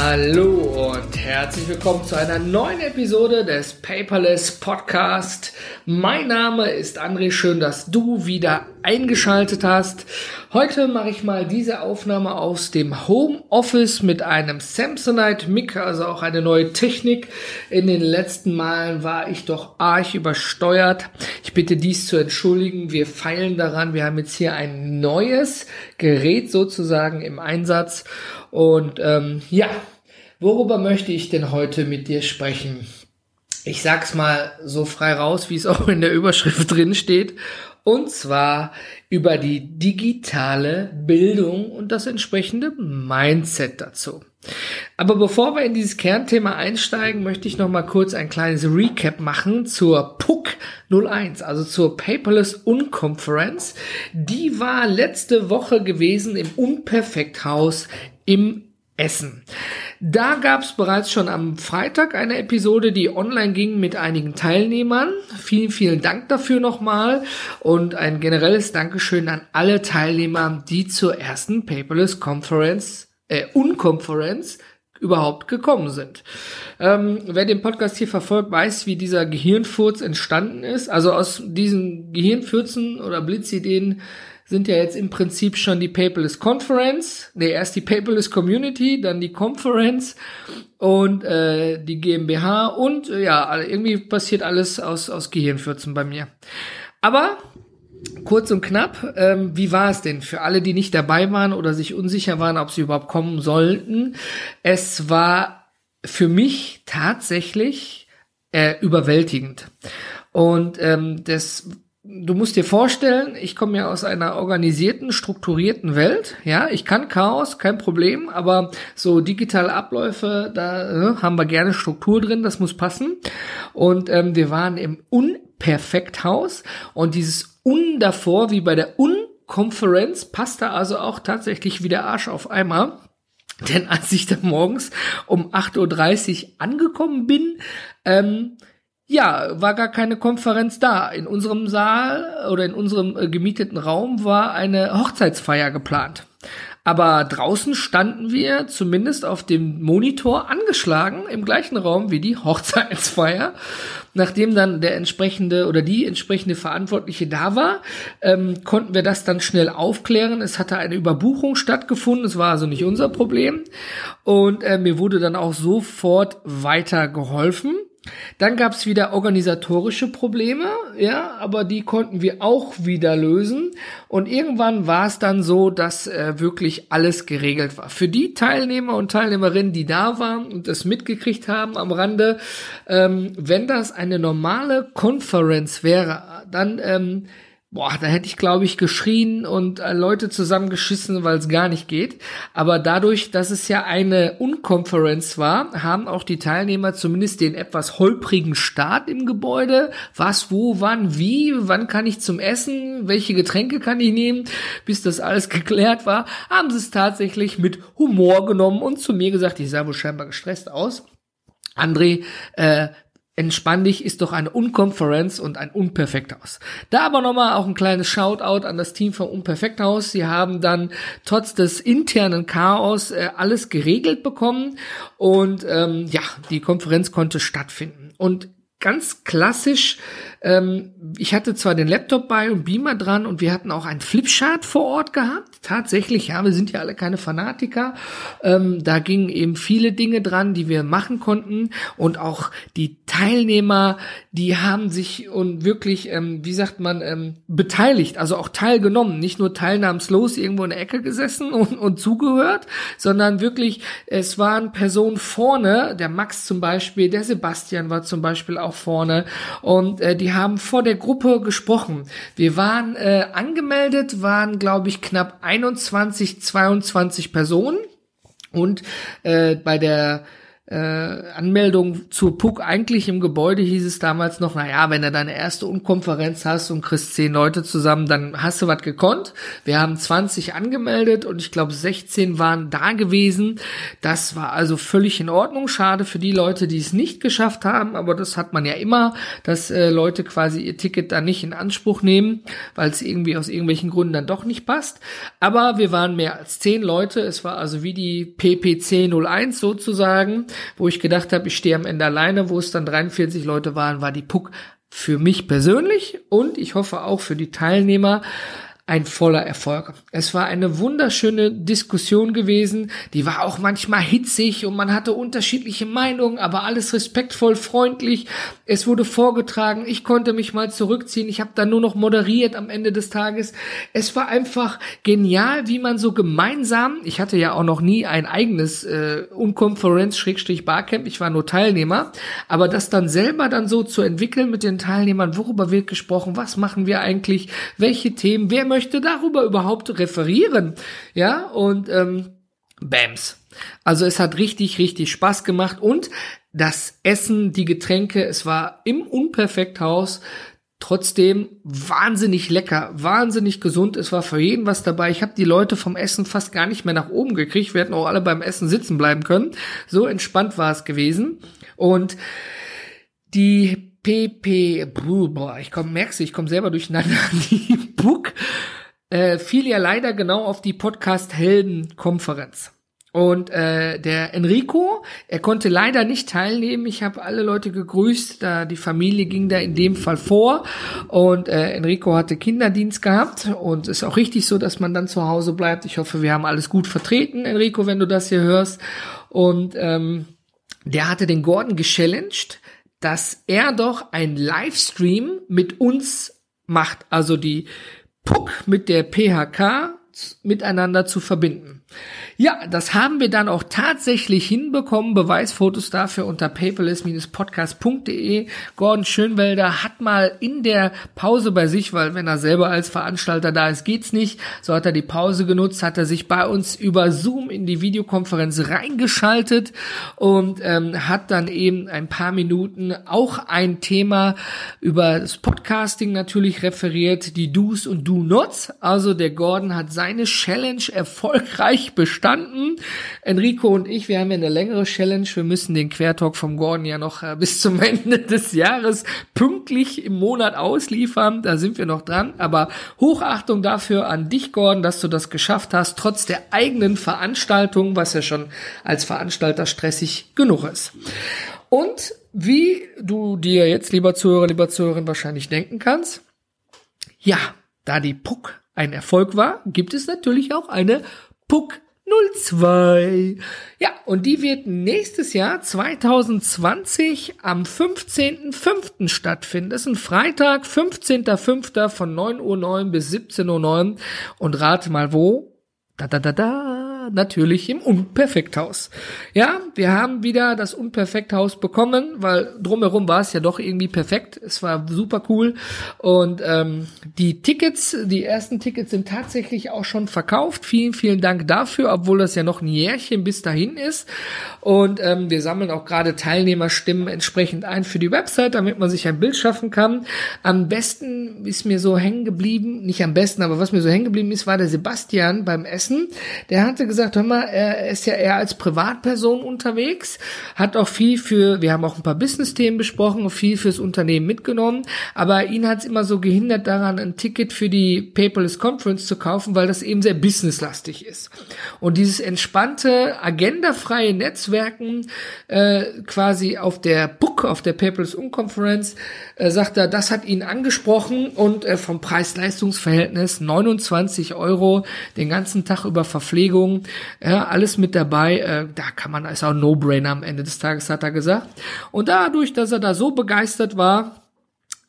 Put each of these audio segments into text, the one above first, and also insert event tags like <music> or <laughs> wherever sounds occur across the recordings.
Hallo und herzlich willkommen zu einer neuen Episode des Paperless Podcast. Mein Name ist André, schön, dass du wieder eingeschaltet hast. Heute mache ich mal diese Aufnahme aus dem Homeoffice mit einem Samsonite Mic, also auch eine neue Technik. In den letzten Malen war ich doch arg übersteuert. Ich bitte dies zu entschuldigen. Wir feilen daran. Wir haben jetzt hier ein neues Gerät sozusagen im Einsatz und ähm, ja, worüber möchte ich denn heute mit dir sprechen? Ich sag's mal so frei raus, wie es <laughs> auch in der Überschrift drin steht. Und zwar über die digitale Bildung und das entsprechende Mindset dazu. Aber bevor wir in dieses Kernthema einsteigen, möchte ich noch mal kurz ein kleines Recap machen zur PUC 01, also zur Paperless Unconference. Die war letzte Woche gewesen im Unperfekthaus im Essen. Da gab es bereits schon am Freitag eine Episode, die online ging mit einigen Teilnehmern. Vielen, vielen Dank dafür nochmal und ein generelles Dankeschön an alle Teilnehmer, die zur ersten Paperless Conference, äh, Unconference überhaupt gekommen sind. Ähm, wer den Podcast hier verfolgt, weiß, wie dieser Gehirnfurz entstanden ist. Also aus diesen Gehirnfürzen oder Blitzideen sind ja jetzt im Prinzip schon die Paperless Conference, nee, erst die Paperless Community, dann die Conference und äh, die GmbH und äh, ja, irgendwie passiert alles aus, aus Gehirnfürzen bei mir. Aber kurz und knapp, ähm, wie war es denn für alle, die nicht dabei waren oder sich unsicher waren, ob sie überhaupt kommen sollten? Es war für mich tatsächlich äh, überwältigend. Und ähm, das du musst dir vorstellen, ich komme ja aus einer organisierten, strukturierten Welt. Ja, ich kann Chaos, kein Problem, aber so digitale Abläufe, da äh, haben wir gerne Struktur drin, das muss passen. Und ähm, wir waren im Unperfekthaus und dieses Un davor, wie bei der Unkonferenz, passt da also auch tatsächlich wie der Arsch auf Eimer. Denn als ich da morgens um 8.30 Uhr angekommen bin, ähm, ja, war gar keine Konferenz da. In unserem Saal oder in unserem äh, gemieteten Raum war eine Hochzeitsfeier geplant. Aber draußen standen wir zumindest auf dem Monitor angeschlagen im gleichen Raum wie die Hochzeitsfeier. Nachdem dann der entsprechende oder die entsprechende Verantwortliche da war, ähm, konnten wir das dann schnell aufklären. Es hatte eine Überbuchung stattgefunden. Es war also nicht unser Problem. Und äh, mir wurde dann auch sofort weiter geholfen. Dann gab es wieder organisatorische Probleme, ja, aber die konnten wir auch wieder lösen. Und irgendwann war es dann so, dass äh, wirklich alles geregelt war. Für die Teilnehmer und Teilnehmerinnen, die da waren und das mitgekriegt haben am Rande, ähm, wenn das eine normale Konferenz wäre, dann ähm, Boah, da hätte ich, glaube ich, geschrien und äh, Leute zusammengeschissen, weil es gar nicht geht. Aber dadurch, dass es ja eine Unkonferenz war, haben auch die Teilnehmer zumindest den etwas holprigen Start im Gebäude. Was, wo, wann, wie, wann kann ich zum Essen, welche Getränke kann ich nehmen, bis das alles <laughs> geklärt war, haben sie es tatsächlich mit Humor genommen und zu mir gesagt, ich sah wohl scheinbar gestresst aus. André, äh, entspann dich, ist doch eine Unkonferenz und ein Unperfekthaus. Da aber nochmal auch ein kleines Shoutout an das Team vom Unperfekthaus. Sie haben dann trotz des internen Chaos äh, alles geregelt bekommen und ähm, ja, die Konferenz konnte stattfinden. Und ganz klassisch ähm, ich hatte zwar den Laptop bei und Beamer dran und wir hatten auch einen Flipchart vor Ort gehabt. Tatsächlich, ja, wir sind ja alle keine Fanatiker. Ähm, da gingen eben viele Dinge dran, die wir machen konnten und auch die Teilnehmer, die haben sich und wirklich, ähm, wie sagt man, ähm, beteiligt, also auch teilgenommen, nicht nur teilnahmslos irgendwo in der Ecke gesessen und, und zugehört, sondern wirklich, es waren Personen vorne, der Max zum Beispiel, der Sebastian war zum Beispiel auch vorne und äh, die haben vor der Gruppe gesprochen. Wir waren äh, angemeldet, waren glaube ich knapp 21, 22 Personen. Und äh, bei der äh, Anmeldung zur PUC eigentlich im Gebäude hieß es damals noch, naja, wenn du deine erste Unkonferenz hast und kriegst zehn Leute zusammen, dann hast du was gekonnt. Wir haben 20 angemeldet und ich glaube 16 waren da gewesen. Das war also völlig in Ordnung. Schade für die Leute, die es nicht geschafft haben, aber das hat man ja immer, dass äh, Leute quasi ihr Ticket dann nicht in Anspruch nehmen, weil es irgendwie aus irgendwelchen Gründen dann doch nicht passt. Aber wir waren mehr als zehn Leute. Es war also wie die PPC 01 sozusagen wo ich gedacht habe, ich stehe am Ende alleine, wo es dann 43 Leute waren, war die Puck für mich persönlich und ich hoffe auch für die Teilnehmer ein voller Erfolg. Es war eine wunderschöne Diskussion gewesen, die war auch manchmal hitzig und man hatte unterschiedliche Meinungen, aber alles respektvoll, freundlich. Es wurde vorgetragen, ich konnte mich mal zurückziehen, ich habe dann nur noch moderiert am Ende des Tages. Es war einfach genial, wie man so gemeinsam, ich hatte ja auch noch nie ein eigenes äh, Unkonferenz-Barcamp, ich war nur Teilnehmer, aber das dann selber dann so zu entwickeln mit den Teilnehmern, worüber wird gesprochen, was machen wir eigentlich, welche Themen, wer möchte möchte darüber überhaupt referieren? Ja, und ähm, Bams. Also es hat richtig, richtig Spaß gemacht und das Essen, die Getränke, es war im Unperfekthaus trotzdem wahnsinnig lecker, wahnsinnig gesund. Es war für jeden was dabei. Ich habe die Leute vom Essen fast gar nicht mehr nach oben gekriegt. Wir hätten auch alle beim Essen sitzen bleiben können. So entspannt war es gewesen. Und die PP, boah, ich komm, merkst du, ich komme selber durcheinander. <laughs> Die Book äh, fiel ja leider genau auf die Podcast-Helden-Konferenz. Und äh, der Enrico, er konnte leider nicht teilnehmen. Ich habe alle Leute gegrüßt, da die Familie ging da in dem Fall vor und äh, Enrico hatte Kinderdienst gehabt und ist auch richtig so, dass man dann zu Hause bleibt. Ich hoffe, wir haben alles gut vertreten, Enrico, wenn du das hier hörst. Und ähm, der hatte den Gordon gechallenged, dass er doch ein Livestream mit uns macht, also die Puck mit der PHK miteinander zu verbinden. Ja, das haben wir dann auch tatsächlich hinbekommen. Beweisfotos dafür unter paperless-podcast.de. Gordon Schönwelder hat mal in der Pause bei sich, weil wenn er selber als Veranstalter da ist, geht's nicht. So hat er die Pause genutzt, hat er sich bei uns über Zoom in die Videokonferenz reingeschaltet und ähm, hat dann eben ein paar Minuten auch ein Thema über das Podcasting natürlich referiert, die Do's und Do-Nots. Also der Gordon hat seine Challenge erfolgreich bestanden bestanden. Enrico und ich, wir haben ja eine längere Challenge. Wir müssen den Quertalk vom Gordon ja noch äh, bis zum <laughs> Ende des Jahres pünktlich im Monat ausliefern. Da sind wir noch dran. Aber Hochachtung dafür an dich, Gordon, dass du das geschafft hast, trotz der eigenen Veranstaltung, was ja schon als Veranstalter stressig genug ist. Und wie du dir jetzt, lieber Zuhörer, lieber Zuhörerin, wahrscheinlich denken kannst, ja, da die Puck ein Erfolg war, gibt es natürlich auch eine Puck 02. Ja, und die wird nächstes Jahr 2020 am 15.05. stattfinden. Das ist ein Freitag, 15.05. von 9.09 Uhr bis 17.09 Uhr. Und rate mal wo? Da, da, da, da natürlich im Unperfekthaus. Ja, wir haben wieder das Unperfekthaus bekommen, weil drumherum war es ja doch irgendwie perfekt. Es war super cool. Und ähm, die Tickets, die ersten Tickets sind tatsächlich auch schon verkauft. Vielen, vielen Dank dafür, obwohl das ja noch ein Jährchen bis dahin ist. Und ähm, wir sammeln auch gerade Teilnehmerstimmen entsprechend ein für die Website, damit man sich ein Bild schaffen kann. Am besten ist mir so hängen geblieben, nicht am besten, aber was mir so hängen geblieben ist, war der Sebastian beim Essen. Der hatte gesagt, gesagt, hör mal, er ist ja eher als Privatperson unterwegs, hat auch viel für, wir haben auch ein paar Business-Themen besprochen viel fürs Unternehmen mitgenommen, aber ihn hat es immer so gehindert daran, ein Ticket für die Paperless Conference zu kaufen, weil das eben sehr businesslastig ist. Und dieses entspannte, agendafreie Netzwerken äh, quasi auf der Book, auf der Paperless Unconference, äh, sagt er, das hat ihn angesprochen und äh, vom Preis-Leistungs-Verhältnis 29 Euro den ganzen Tag über Verpflegung, ja, alles mit dabei. Äh, da kann man, ist auch No-Brainer am Ende des Tages, hat er gesagt. Und dadurch, dass er da so begeistert war,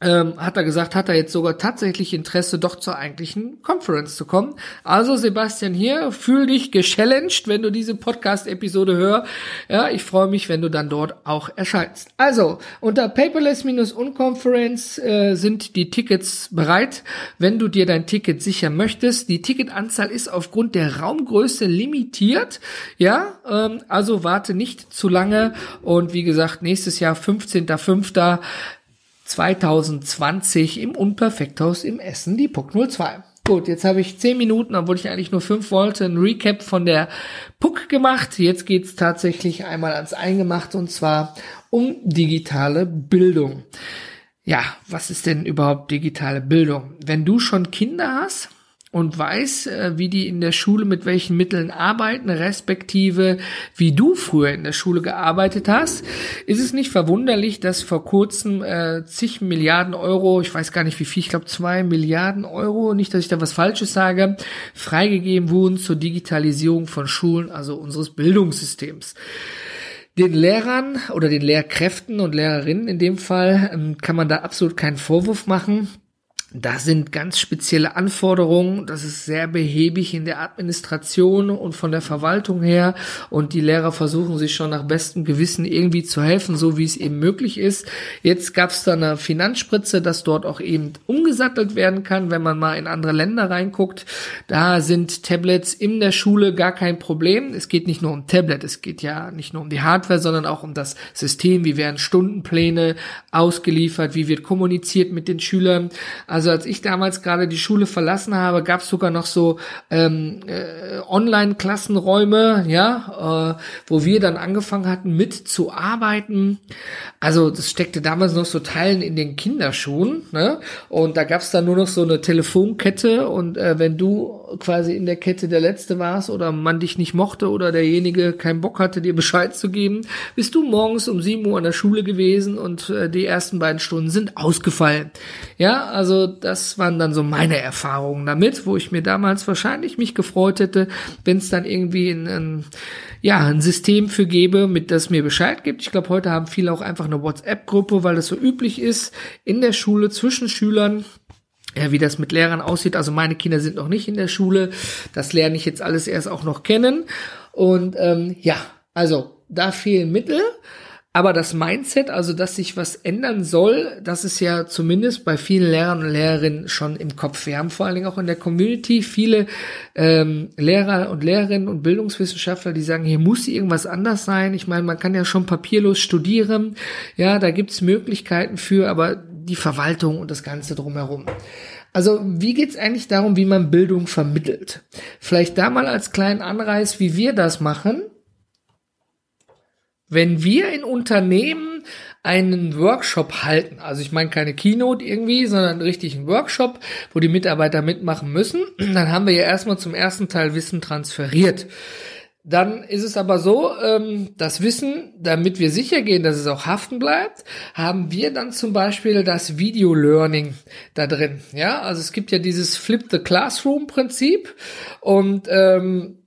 ähm, hat er gesagt, hat er jetzt sogar tatsächlich Interesse, doch zur eigentlichen Conference zu kommen. Also Sebastian hier, fühl dich gechallenged, wenn du diese Podcast-Episode hörst. Ja, ich freue mich, wenn du dann dort auch erscheinst. Also, unter paperless-unconference äh, sind die Tickets bereit, wenn du dir dein Ticket sichern möchtest. Die Ticketanzahl ist aufgrund der Raumgröße limitiert. Ja, ähm, also warte nicht zu lange. Und wie gesagt, nächstes Jahr, 15.05. 2020 im Unperfekthaus im Essen, die Puck 02. Gut, jetzt habe ich zehn Minuten, obwohl ich eigentlich nur fünf wollte, ein Recap von der Puck gemacht. Jetzt geht's tatsächlich einmal ans Eingemachte und zwar um digitale Bildung. Ja, was ist denn überhaupt digitale Bildung? Wenn du schon Kinder hast, und weiß, äh, wie die in der Schule mit welchen Mitteln arbeiten, respektive wie du früher in der Schule gearbeitet hast, ist es nicht verwunderlich, dass vor kurzem äh, zig Milliarden Euro, ich weiß gar nicht wie viel, ich glaube zwei Milliarden Euro, nicht, dass ich da was Falsches sage, freigegeben wurden zur Digitalisierung von Schulen, also unseres Bildungssystems. Den Lehrern oder den Lehrkräften und Lehrerinnen in dem Fall ähm, kann man da absolut keinen Vorwurf machen da sind ganz spezielle Anforderungen. Das ist sehr behäbig in der Administration und von der Verwaltung her. Und die Lehrer versuchen sich schon nach bestem Gewissen irgendwie zu helfen, so wie es eben möglich ist. Jetzt gab es da eine Finanzspritze, dass dort auch eben umgesattelt werden kann, wenn man mal in andere Länder reinguckt. Da sind Tablets in der Schule gar kein Problem. Es geht nicht nur um Tablet, es geht ja nicht nur um die Hardware, sondern auch um das System. Wie werden Stundenpläne ausgeliefert? Wie wird kommuniziert mit den Schülern? Also als ich damals gerade die Schule verlassen habe, gab es sogar noch so ähm, äh, Online-Klassenräume, ja, äh, wo wir dann angefangen hatten mitzuarbeiten. Also das steckte damals noch so Teilen in den Kinderschuhen, ne? Und da gab es dann nur noch so eine Telefonkette und äh, wenn du quasi in der Kette der Letzte warst oder man dich nicht mochte oder derjenige keinen Bock hatte, dir Bescheid zu geben, bist du morgens um 7 Uhr an der Schule gewesen und äh, die ersten beiden Stunden sind ausgefallen. Ja, also das waren dann so meine Erfahrungen damit, wo ich mir damals wahrscheinlich mich gefreut hätte, wenn es dann irgendwie ein, ein, ja, ein System für gebe, mit das mir Bescheid gibt. Ich glaube, heute haben viele auch einfach eine WhatsApp-Gruppe, weil das so üblich ist in der Schule zwischen Schülern. Ja, wie das mit Lehrern aussieht. Also meine Kinder sind noch nicht in der Schule. Das lerne ich jetzt alles erst auch noch kennen. Und ähm, ja, also da fehlen Mittel. Aber das Mindset, also dass sich was ändern soll, das ist ja zumindest bei vielen Lehrern und Lehrerinnen schon im Kopf. Wir haben vor allen Dingen auch in der Community viele ähm, Lehrer und Lehrerinnen und Bildungswissenschaftler, die sagen, hier muss irgendwas anders sein. Ich meine, man kann ja schon papierlos studieren. Ja, da gibt's Möglichkeiten für, aber die Verwaltung und das Ganze drumherum. Also wie geht's eigentlich darum, wie man Bildung vermittelt? Vielleicht da mal als kleinen Anreiz, wie wir das machen wenn wir in Unternehmen einen Workshop halten, also ich meine keine Keynote irgendwie, sondern einen richtigen Workshop, wo die Mitarbeiter mitmachen müssen, dann haben wir ja erstmal zum ersten Teil Wissen transferiert. Dann ist es aber so, ähm, das Wissen, damit wir sicher gehen, dass es auch haften bleibt, haben wir dann zum Beispiel das Video Learning da drin. Ja, also es gibt ja dieses Flip the Classroom Prinzip und ähm,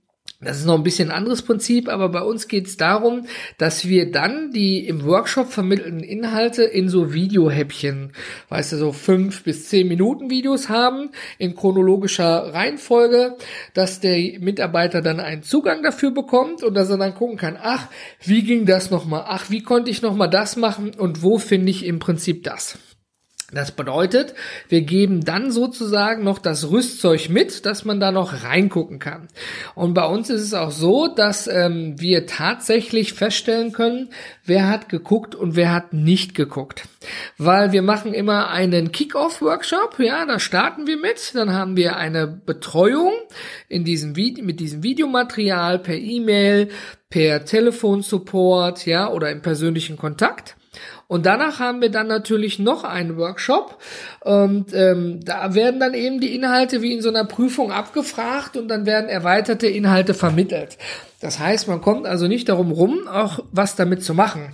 das ist noch ein bisschen ein anderes Prinzip, aber bei uns geht es darum, dass wir dann die im Workshop vermittelten Inhalte in so Videohäppchen, weißt du, so fünf bis zehn Minuten Videos haben, in chronologischer Reihenfolge, dass der Mitarbeiter dann einen Zugang dafür bekommt und dass er dann gucken kann, ach, wie ging das nochmal? Ach, wie konnte ich nochmal das machen und wo finde ich im Prinzip das? Das bedeutet, wir geben dann sozusagen noch das Rüstzeug mit, dass man da noch reingucken kann. Und bei uns ist es auch so, dass ähm, wir tatsächlich feststellen können, wer hat geguckt und wer hat nicht geguckt. Weil wir machen immer einen Kick-Off-Workshop, ja, da starten wir mit, dann haben wir eine Betreuung in diesem Video, mit diesem Videomaterial per E-Mail, per Telefonsupport, ja, oder im persönlichen Kontakt. Und danach haben wir dann natürlich noch einen Workshop und ähm, da werden dann eben die Inhalte wie in so einer Prüfung abgefragt und dann werden erweiterte Inhalte vermittelt. Das heißt, man kommt also nicht darum rum, auch was damit zu machen.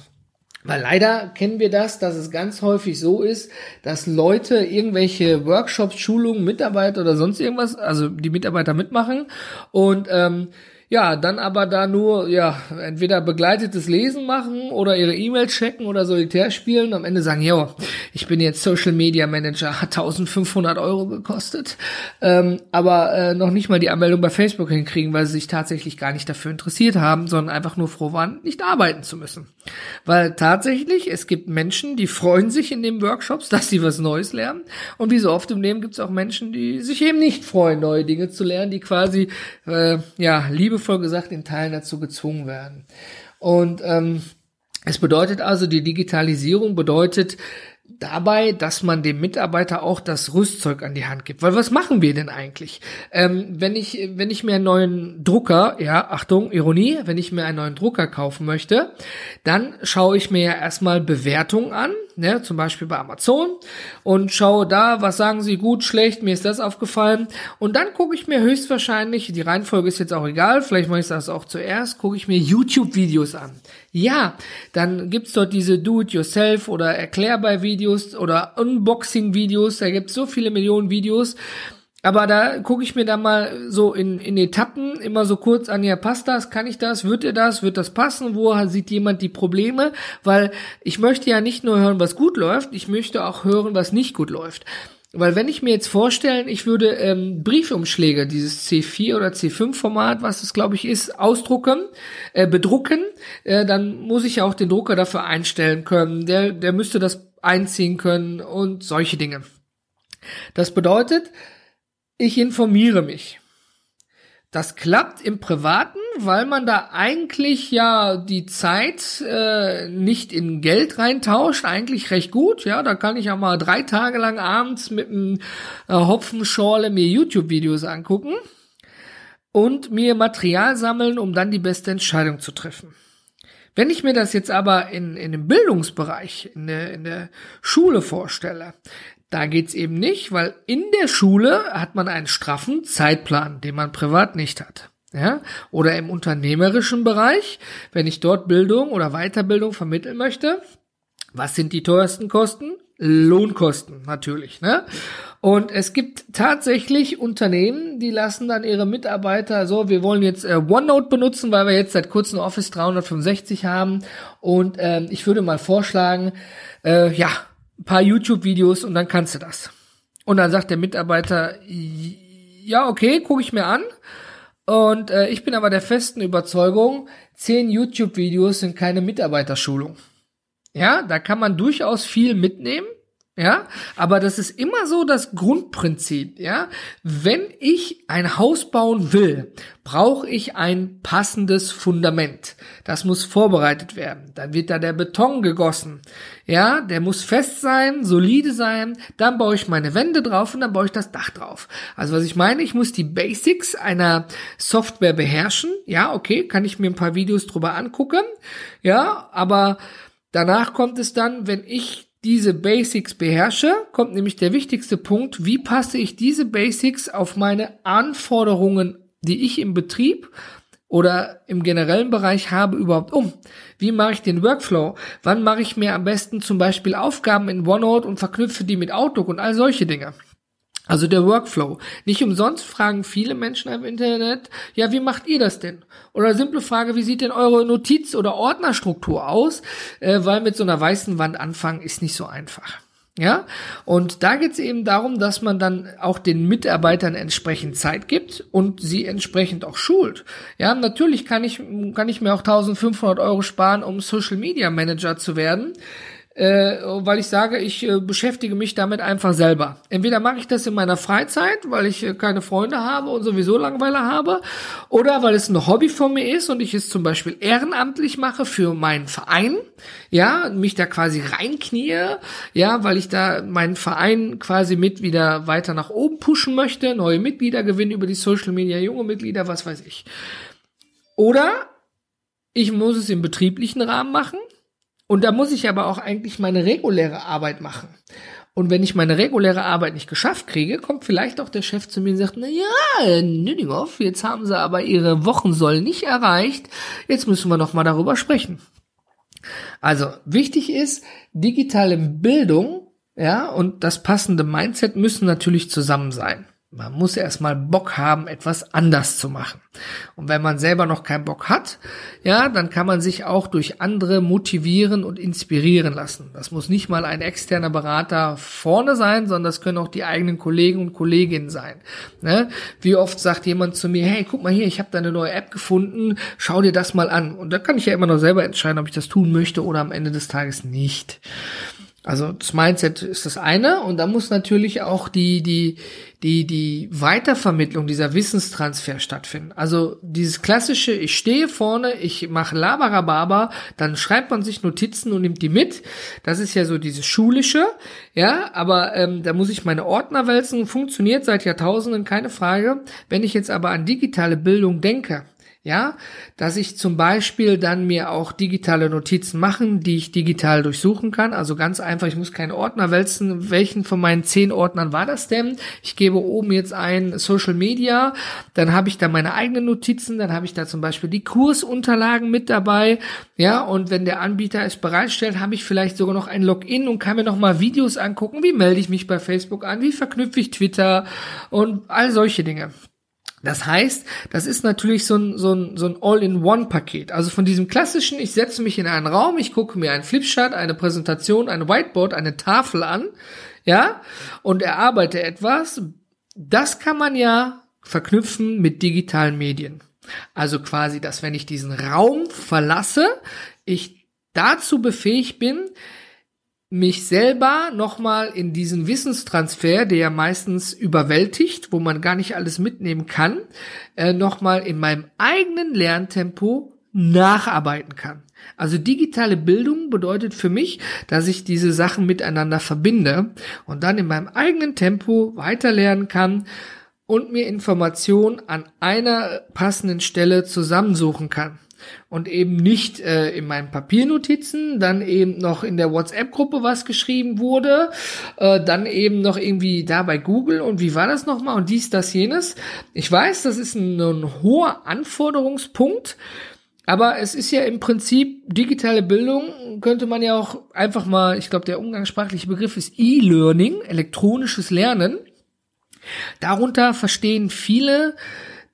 Weil leider kennen wir das, dass es ganz häufig so ist, dass Leute irgendwelche Workshops, Schulungen, Mitarbeiter oder sonst irgendwas, also die Mitarbeiter mitmachen und ähm, ja, dann aber da nur, ja, entweder begleitetes Lesen machen oder ihre E-Mail checken oder Solitär spielen. Am Ende sagen, jo, ich bin jetzt Social Media Manager, hat 1500 Euro gekostet, ähm, aber äh, noch nicht mal die Anmeldung bei Facebook hinkriegen, weil sie sich tatsächlich gar nicht dafür interessiert haben, sondern einfach nur froh waren, nicht arbeiten zu müssen. Weil tatsächlich, es gibt Menschen, die freuen sich in den Workshops, dass sie was Neues lernen. Und wie so oft im Leben gibt es auch Menschen, die sich eben nicht freuen, neue Dinge zu lernen, die quasi, äh, ja, Liebe liebevoll gesagt in Teilen dazu gezwungen werden. Und ähm, es bedeutet also, die Digitalisierung bedeutet dabei, dass man dem Mitarbeiter auch das Rüstzeug an die Hand gibt. Weil was machen wir denn eigentlich? Ähm, wenn ich, wenn ich mir einen neuen Drucker, ja, Achtung, Ironie, wenn ich mir einen neuen Drucker kaufen möchte, dann schaue ich mir ja erstmal Bewertungen an, ne, zum Beispiel bei Amazon und schaue da, was sagen sie gut, schlecht, mir ist das aufgefallen und dann gucke ich mir höchstwahrscheinlich, die Reihenfolge ist jetzt auch egal, vielleicht mache ich das auch zuerst, gucke ich mir YouTube-Videos an. Ja, dann gibt's dort diese Do-it-yourself oder Erklärbei-Videos oder Unboxing-Videos, da gibt's so viele Millionen Videos, aber da gucke ich mir da mal so in, in Etappen immer so kurz an, ja, passt das, kann ich das, wird ihr das, wird das passen, wo sieht jemand die Probleme, weil ich möchte ja nicht nur hören, was gut läuft, ich möchte auch hören, was nicht gut läuft. Weil wenn ich mir jetzt vorstellen, ich würde ähm, Briefumschläge, dieses C4 oder C5-Format, was es glaube ich ist, ausdrucken, äh, bedrucken, äh, dann muss ich ja auch den Drucker dafür einstellen können. Der, der müsste das einziehen können und solche Dinge. Das bedeutet, ich informiere mich. Das klappt im Privaten, weil man da eigentlich ja die Zeit äh, nicht in Geld reintauscht, eigentlich recht gut. Ja, da kann ich ja mal drei Tage lang abends mit einem äh, Hopfenschorle mir YouTube-Videos angucken und mir Material sammeln, um dann die beste Entscheidung zu treffen. Wenn ich mir das jetzt aber in, in dem Bildungsbereich, in der, in der Schule vorstelle, da geht's eben nicht, weil in der Schule hat man einen straffen Zeitplan, den man privat nicht hat. Ja, oder im unternehmerischen Bereich, wenn ich dort Bildung oder Weiterbildung vermitteln möchte, was sind die teuersten Kosten? Lohnkosten natürlich, ne? Und es gibt tatsächlich Unternehmen, die lassen dann ihre Mitarbeiter so, wir wollen jetzt äh, OneNote benutzen, weil wir jetzt seit kurzem Office 365 haben. Und ähm, ich würde mal vorschlagen, äh, ja, paar YouTube-Videos und dann kannst du das. Und dann sagt der Mitarbeiter, ja, okay, gucke ich mir an. Und äh, ich bin aber der festen Überzeugung, zehn YouTube-Videos sind keine Mitarbeiterschulung. Ja, da kann man durchaus viel mitnehmen. Ja, aber das ist immer so das Grundprinzip, ja. Wenn ich ein Haus bauen will, brauche ich ein passendes Fundament. Das muss vorbereitet werden. Dann wird da der Beton gegossen. Ja, der muss fest sein, solide sein. Dann baue ich meine Wände drauf und dann baue ich das Dach drauf. Also was ich meine, ich muss die Basics einer Software beherrschen. Ja, okay, kann ich mir ein paar Videos drüber angucken. Ja, aber danach kommt es dann, wenn ich diese Basics beherrsche, kommt nämlich der wichtigste Punkt, wie passe ich diese Basics auf meine Anforderungen, die ich im Betrieb oder im generellen Bereich habe, überhaupt um? Wie mache ich den Workflow? Wann mache ich mir am besten zum Beispiel Aufgaben in OneNote und verknüpfe die mit Outlook und all solche Dinge? Also der Workflow. Nicht umsonst fragen viele Menschen im Internet, ja, wie macht ihr das denn? Oder simple Frage, wie sieht denn eure Notiz- oder Ordnerstruktur aus? Äh, weil mit so einer weißen Wand anfangen ist nicht so einfach. Ja, und da geht es eben darum, dass man dann auch den Mitarbeitern entsprechend Zeit gibt und sie entsprechend auch schult. Ja, natürlich kann ich, kann ich mir auch 1500 Euro sparen, um Social Media Manager zu werden äh, weil ich sage, ich äh, beschäftige mich damit einfach selber. Entweder mache ich das in meiner Freizeit, weil ich äh, keine Freunde habe und sowieso Langweile habe, oder weil es ein Hobby von mir ist und ich es zum Beispiel ehrenamtlich mache für meinen Verein, ja, mich da quasi reinknie, ja, weil ich da meinen Verein quasi mit wieder weiter nach oben pushen möchte, neue Mitglieder gewinnen über die Social Media, junge Mitglieder, was weiß ich. Oder ich muss es im betrieblichen Rahmen machen, und da muss ich aber auch eigentlich meine reguläre Arbeit machen. Und wenn ich meine reguläre Arbeit nicht geschafft kriege, kommt vielleicht auch der Chef zu mir und sagt, na ja, Nüdinghoff, jetzt haben sie aber ihre Wochensoll nicht erreicht. Jetzt müssen wir noch mal darüber sprechen. Also, wichtig ist, digitale Bildung, ja, und das passende Mindset müssen natürlich zusammen sein. Man muss erstmal Bock haben, etwas anders zu machen. Und wenn man selber noch keinen Bock hat, ja, dann kann man sich auch durch andere motivieren und inspirieren lassen. Das muss nicht mal ein externer Berater vorne sein, sondern das können auch die eigenen Kollegen und Kolleginnen sein. Ne? Wie oft sagt jemand zu mir, hey, guck mal hier, ich habe da eine neue App gefunden, schau dir das mal an. Und da kann ich ja immer noch selber entscheiden, ob ich das tun möchte oder am Ende des Tages nicht. Also das Mindset ist das eine und da muss natürlich auch die die die die Weitervermittlung dieser Wissenstransfer stattfinden. Also dieses klassische, ich stehe vorne, ich mache Labarababa, dann schreibt man sich Notizen und nimmt die mit. Das ist ja so dieses schulische, ja. Aber ähm, da muss ich meine Ordner wälzen. Funktioniert seit Jahrtausenden keine Frage. Wenn ich jetzt aber an digitale Bildung denke, ja, dass ich zum Beispiel dann mir auch digitale Notizen machen, die ich digital durchsuchen kann. Also ganz einfach, ich muss keinen Ordner wälzen. Welchen von meinen zehn Ordnern war das denn? Ich gebe oben jetzt ein Social Media, dann habe ich da meine eigenen Notizen, dann habe ich da zum Beispiel die Kursunterlagen mit dabei. Ja, und wenn der Anbieter es bereitstellt, habe ich vielleicht sogar noch ein Login und kann mir noch mal Videos angucken. Wie melde ich mich bei Facebook an? Wie verknüpfe ich Twitter? Und all solche Dinge. Das heißt, das ist natürlich so ein, so ein, so ein All-in-One-Paket. Also von diesem klassischen, ich setze mich in einen Raum, ich gucke mir einen Flipchart, eine Präsentation, ein Whiteboard, eine Tafel an, ja, und erarbeite etwas. Das kann man ja verknüpfen mit digitalen Medien. Also quasi, dass wenn ich diesen Raum verlasse, ich dazu befähigt bin, mich selber nochmal in diesen Wissenstransfer, der ja meistens überwältigt, wo man gar nicht alles mitnehmen kann, äh, nochmal in meinem eigenen Lerntempo nacharbeiten kann. Also digitale Bildung bedeutet für mich, dass ich diese Sachen miteinander verbinde und dann in meinem eigenen Tempo weiterlernen kann und mir Informationen an einer passenden Stelle zusammensuchen kann und eben nicht äh, in meinen Papiernotizen, dann eben noch in der WhatsApp-Gruppe was geschrieben wurde, äh, dann eben noch irgendwie da bei Google und wie war das nochmal und dies, das, jenes. Ich weiß, das ist ein, ein hoher Anforderungspunkt, aber es ist ja im Prinzip digitale Bildung, könnte man ja auch einfach mal, ich glaube, der umgangssprachliche Begriff ist E-Learning, elektronisches Lernen. Darunter verstehen viele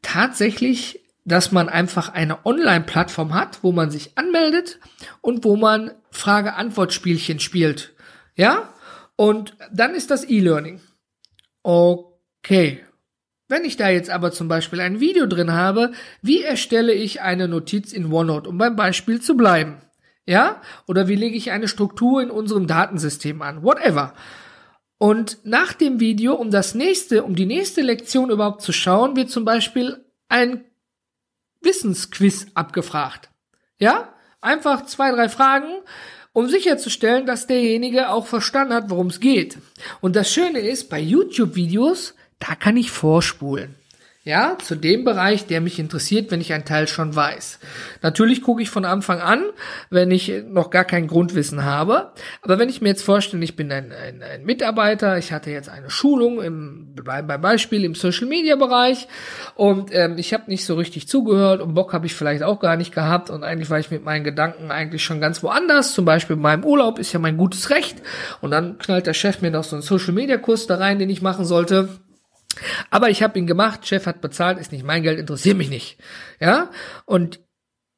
tatsächlich dass man einfach eine Online-Plattform hat, wo man sich anmeldet und wo man Frage-Antwort-Spielchen spielt. Ja? Und dann ist das E-Learning. Okay. Wenn ich da jetzt aber zum Beispiel ein Video drin habe, wie erstelle ich eine Notiz in OneNote, um beim Beispiel zu bleiben? Ja? Oder wie lege ich eine Struktur in unserem Datensystem an? Whatever. Und nach dem Video, um das nächste, um die nächste Lektion überhaupt zu schauen, wird zum Beispiel ein Wissensquiz abgefragt. Ja? Einfach zwei, drei Fragen, um sicherzustellen, dass derjenige auch verstanden hat, worum es geht. Und das Schöne ist, bei YouTube-Videos, da kann ich vorspulen. Ja, zu dem Bereich, der mich interessiert, wenn ich einen Teil schon weiß. Natürlich gucke ich von Anfang an, wenn ich noch gar kein Grundwissen habe. Aber wenn ich mir jetzt vorstelle, ich bin ein, ein, ein Mitarbeiter, ich hatte jetzt eine Schulung im, beim Beispiel im Social Media Bereich und ähm, ich habe nicht so richtig zugehört und Bock habe ich vielleicht auch gar nicht gehabt und eigentlich war ich mit meinen Gedanken eigentlich schon ganz woanders. Zum Beispiel in meinem Urlaub ist ja mein gutes Recht und dann knallt der Chef mir noch so einen Social Media Kurs da rein, den ich machen sollte. Aber ich habe ihn gemacht, Chef hat bezahlt, ist nicht mein Geld, interessiert mich nicht. Ja? Und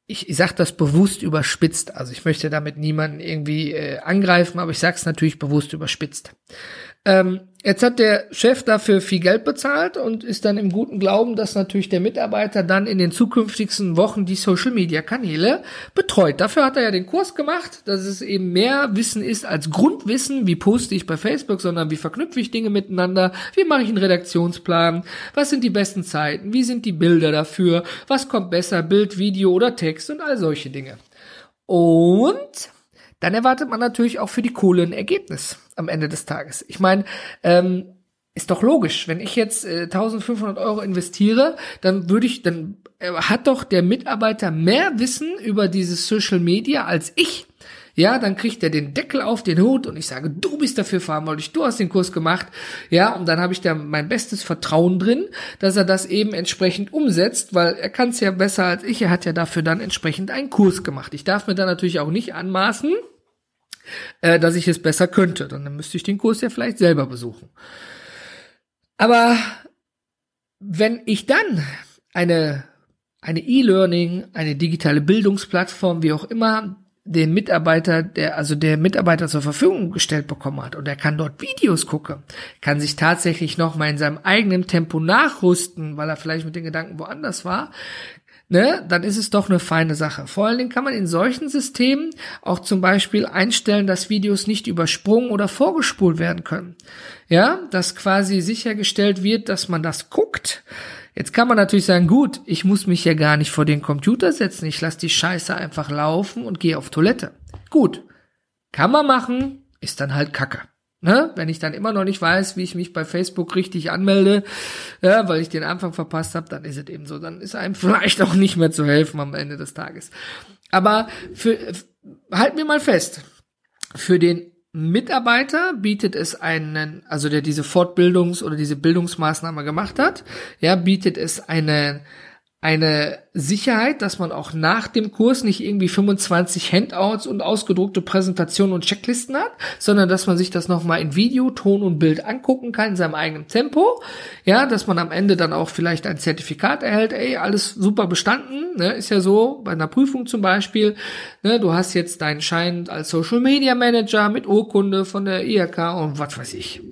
ich, ich sage das bewusst überspitzt. Also ich möchte damit niemanden irgendwie äh, angreifen, aber ich sage es natürlich bewusst überspitzt. Ähm, jetzt hat der Chef dafür viel Geld bezahlt und ist dann im guten Glauben, dass natürlich der Mitarbeiter dann in den zukünftigsten Wochen die Social Media Kanäle betreut. Dafür hat er ja den Kurs gemacht, dass es eben mehr Wissen ist als Grundwissen, wie poste ich bei Facebook, sondern wie verknüpfe ich Dinge miteinander, wie mache ich einen Redaktionsplan, was sind die besten Zeiten, wie sind die Bilder dafür, was kommt besser, Bild, Video oder Text und all solche Dinge. Und dann erwartet man natürlich auch für die Kohle ein Ergebnis am Ende des Tages. Ich meine, ähm, ist doch logisch, wenn ich jetzt äh, 1500 Euro investiere, dann würde ich, dann äh, hat doch der Mitarbeiter mehr Wissen über dieses Social Media als ich. Ja, dann kriegt er den Deckel auf den Hut und ich sage, du bist dafür verantwortlich, du hast den Kurs gemacht. Ja, und dann habe ich da mein bestes Vertrauen drin, dass er das eben entsprechend umsetzt, weil er kann es ja besser als ich. Er hat ja dafür dann entsprechend einen Kurs gemacht. Ich darf mir da natürlich auch nicht anmaßen, äh, dass ich es besser könnte. Dann müsste ich den Kurs ja vielleicht selber besuchen. Aber wenn ich dann eine eine E-Learning, eine digitale Bildungsplattform, wie auch immer, den Mitarbeiter, der, also der Mitarbeiter zur Verfügung gestellt bekommen hat und er kann dort Videos gucken, kann sich tatsächlich noch mal in seinem eigenen Tempo nachrüsten, weil er vielleicht mit den Gedanken woanders war, ne, dann ist es doch eine feine Sache. Vor allen Dingen kann man in solchen Systemen auch zum Beispiel einstellen, dass Videos nicht übersprungen oder vorgespult werden können. Ja, dass quasi sichergestellt wird, dass man das guckt, Jetzt kann man natürlich sagen, gut, ich muss mich ja gar nicht vor den Computer setzen, ich lasse die Scheiße einfach laufen und gehe auf Toilette. Gut, kann man machen, ist dann halt Kacke. Ne? Wenn ich dann immer noch nicht weiß, wie ich mich bei Facebook richtig anmelde, ja, weil ich den Anfang verpasst habe, dann ist es eben so. Dann ist einem <laughs> vielleicht auch nicht mehr zu helfen am Ende des Tages. Aber für, halten wir mal fest, für den Mitarbeiter bietet es einen, also der diese Fortbildungs- oder diese Bildungsmaßnahme gemacht hat, ja, bietet es eine eine Sicherheit, dass man auch nach dem Kurs nicht irgendwie 25 Handouts und ausgedruckte Präsentationen und Checklisten hat, sondern dass man sich das nochmal in Video, Ton und Bild angucken kann in seinem eigenen Tempo. Ja, dass man am Ende dann auch vielleicht ein Zertifikat erhält, ey, alles super bestanden, ne, ist ja so, bei einer Prüfung zum Beispiel, ne, du hast jetzt deinen Schein als Social Media Manager mit Urkunde von der IHK und was weiß ich.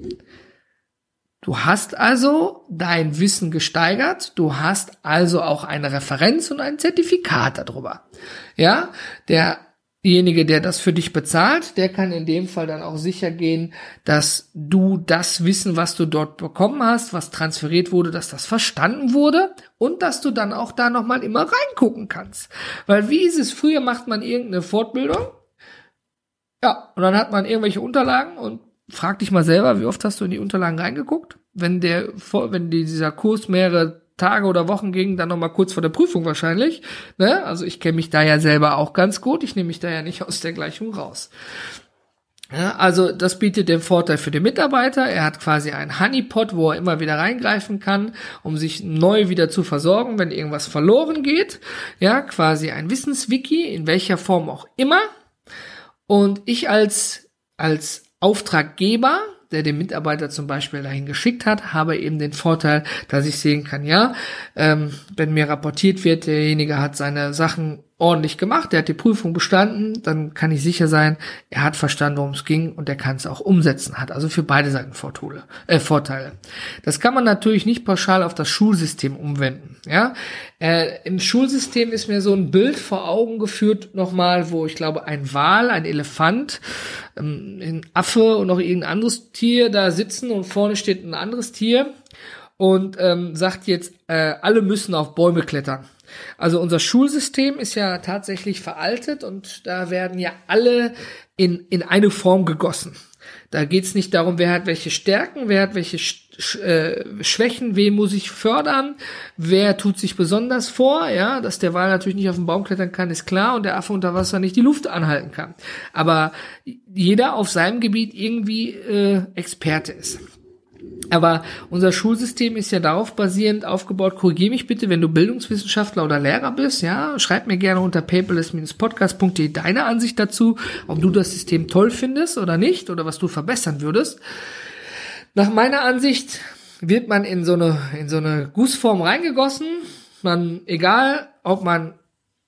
Du hast also dein Wissen gesteigert, du hast also auch eine Referenz und ein Zertifikat darüber. Ja, derjenige, der das für dich bezahlt, der kann in dem Fall dann auch sicher gehen, dass du das Wissen, was du dort bekommen hast, was transferiert wurde, dass das verstanden wurde und dass du dann auch da nochmal immer reingucken kannst. Weil wie ist es, früher macht man irgendeine Fortbildung, ja, und dann hat man irgendwelche Unterlagen und frag dich mal selber, wie oft hast du in die Unterlagen reingeguckt? Wenn der, wenn dieser Kurs mehrere Tage oder Wochen ging, dann nochmal kurz vor der Prüfung wahrscheinlich. Ne? Also ich kenne mich da ja selber auch ganz gut. Ich nehme mich da ja nicht aus der Gleichung raus. Ja, also das bietet den Vorteil für den Mitarbeiter. Er hat quasi einen Honeypot, wo er immer wieder reingreifen kann, um sich neu wieder zu versorgen, wenn irgendwas verloren geht. Ja, quasi ein Wissenswiki, in welcher Form auch immer. Und ich als, als Auftraggeber, der den Mitarbeiter zum Beispiel dahin geschickt hat, habe eben den Vorteil, dass ich sehen kann, ja, ähm, wenn mir rapportiert wird, derjenige hat seine Sachen ordentlich gemacht, der hat die Prüfung bestanden, dann kann ich sicher sein, er hat verstanden, worum es ging und er kann es auch umsetzen, hat also für beide Seiten Vorteile, äh, Vorteile. Das kann man natürlich nicht pauschal auf das Schulsystem umwenden. Ja, äh, im Schulsystem ist mir so ein Bild vor Augen geführt nochmal, wo ich glaube ein Wal, ein Elefant, ähm, ein Affe und noch irgendein anderes Tier da sitzen und vorne steht ein anderes Tier und ähm, sagt jetzt, äh, alle müssen auf Bäume klettern. Also unser Schulsystem ist ja tatsächlich veraltet und da werden ja alle in, in eine Form gegossen. Da geht's nicht darum, wer hat welche Stärken, wer hat welche Sch äh, Schwächen, wen muss ich fördern, wer tut sich besonders vor, ja, dass der Wal natürlich nicht auf den Baum klettern kann, ist klar und der Affe unter Wasser nicht die Luft anhalten kann. Aber jeder auf seinem Gebiet irgendwie äh, Experte ist. Aber unser Schulsystem ist ja darauf basierend aufgebaut. Korrigiere mich bitte, wenn du Bildungswissenschaftler oder Lehrer bist. Ja, schreib mir gerne unter paperless-podcast.de deine Ansicht dazu, ob du das System toll findest oder nicht oder was du verbessern würdest. Nach meiner Ansicht wird man in so eine in so eine Gussform reingegossen. Man egal, ob man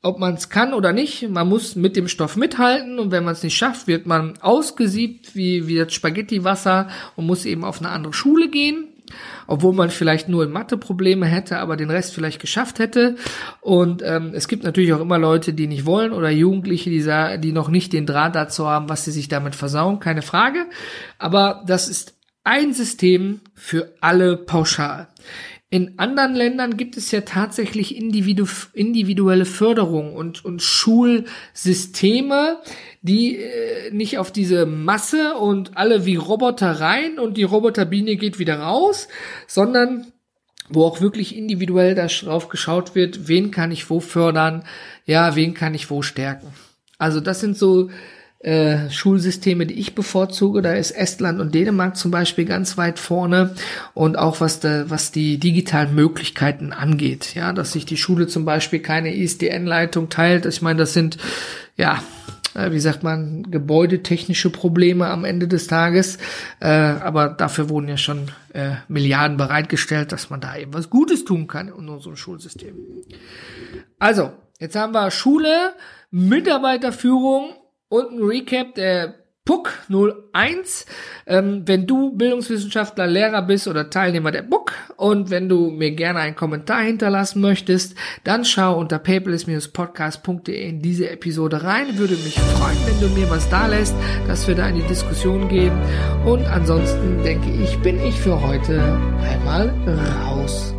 ob man es kann oder nicht, man muss mit dem Stoff mithalten und wenn man es nicht schafft, wird man ausgesiebt wie, wie das Spaghettiwasser und muss eben auf eine andere Schule gehen, obwohl man vielleicht nur in Mathe Probleme hätte, aber den Rest vielleicht geschafft hätte. Und ähm, es gibt natürlich auch immer Leute, die nicht wollen oder Jugendliche, die, die noch nicht den Draht dazu haben, was sie sich damit versauen, keine Frage. Aber das ist ein System für alle pauschal. In anderen Ländern gibt es ja tatsächlich individu individuelle Förderung und, und Schulsysteme, die äh, nicht auf diese Masse und alle wie Roboter rein und die Roboterbiene geht wieder raus, sondern wo auch wirklich individuell darauf geschaut wird, wen kann ich wo fördern, ja, wen kann ich wo stärken. Also das sind so äh, Schulsysteme, die ich bevorzuge. Da ist Estland und Dänemark zum Beispiel ganz weit vorne und auch was, de, was die digitalen Möglichkeiten angeht. Ja, dass sich die Schule zum Beispiel keine ISDN-Leitung teilt. Ich meine, das sind ja äh, wie sagt man, gebäudetechnische Probleme am Ende des Tages. Äh, aber dafür wurden ja schon äh, Milliarden bereitgestellt, dass man da eben was Gutes tun kann in unserem Schulsystem. Also, jetzt haben wir Schule, Mitarbeiterführung und ein Recap der PUC 01. Ähm, wenn du Bildungswissenschaftler, Lehrer bist oder Teilnehmer der PUC und wenn du mir gerne einen Kommentar hinterlassen möchtest, dann schau unter paperless-podcast.de in diese Episode rein. Würde mich freuen, wenn du mir was da lässt, dass wir da in die Diskussion gehen. Und ansonsten denke ich, bin ich für heute einmal raus.